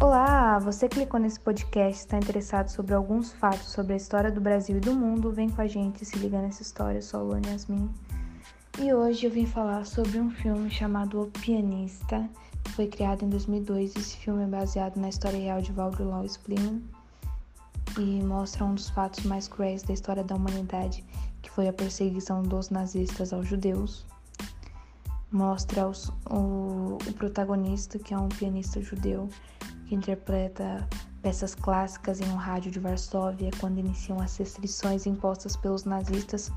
Olá, você clicou nesse podcast, está interessado sobre alguns fatos sobre a história do Brasil e do mundo? Vem com a gente se liga nessa história, eu sou a Luana Yasmin. E hoje eu vim falar sobre um filme chamado O Pianista, que foi criado em 2002. Esse filme é baseado na história real de Walter Lawrence Plymouth e mostra um dos fatos mais cruéis da história da humanidade, que foi a perseguição dos nazistas aos judeus. Mostra os, o, o protagonista, que é um pianista judeu, que interpreta peças clássicas em um rádio de Varsóvia quando iniciam as restrições impostas pelos nazistas,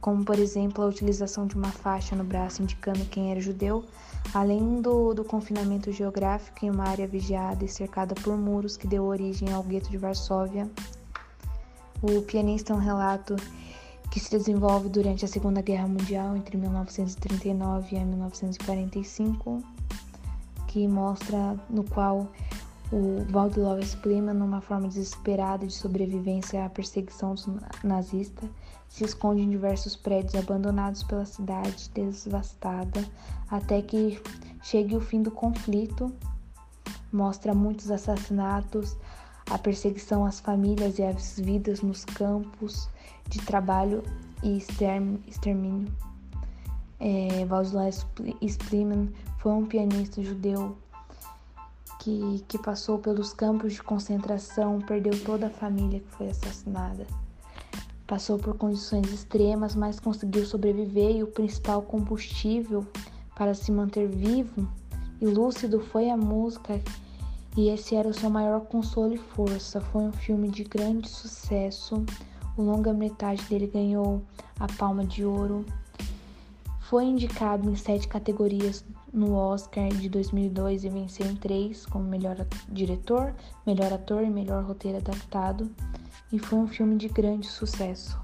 como por exemplo a utilização de uma faixa no braço indicando quem era judeu, além do, do confinamento geográfico em uma área vigiada e cercada por muros que deu origem ao gueto de Varsóvia. O pianista é um relato que se desenvolve durante a Segunda Guerra Mundial entre 1939 e 1945, que mostra no qual o Valdilov exprime numa forma desesperada de sobrevivência à perseguição nazista, se esconde em diversos prédios abandonados pela cidade devastada, até que chegue o fim do conflito. Mostra muitos assassinatos, a perseguição às famílias e às vidas nos campos de trabalho e extermínio. É, Valdilov Spliman foi um pianista judeu que, que passou pelos campos de concentração, perdeu toda a família que foi assassinada. Passou por condições extremas, mas conseguiu sobreviver e o principal combustível para se manter vivo e lúcido foi a música e esse era o seu maior consolo e força. Foi um filme de grande sucesso. O longa-metragem dele ganhou a Palma de Ouro. Foi indicado em sete categorias no Oscar de 2002 e venceu em três como melhor diretor, melhor ator e melhor roteiro adaptado. E foi um filme de grande sucesso.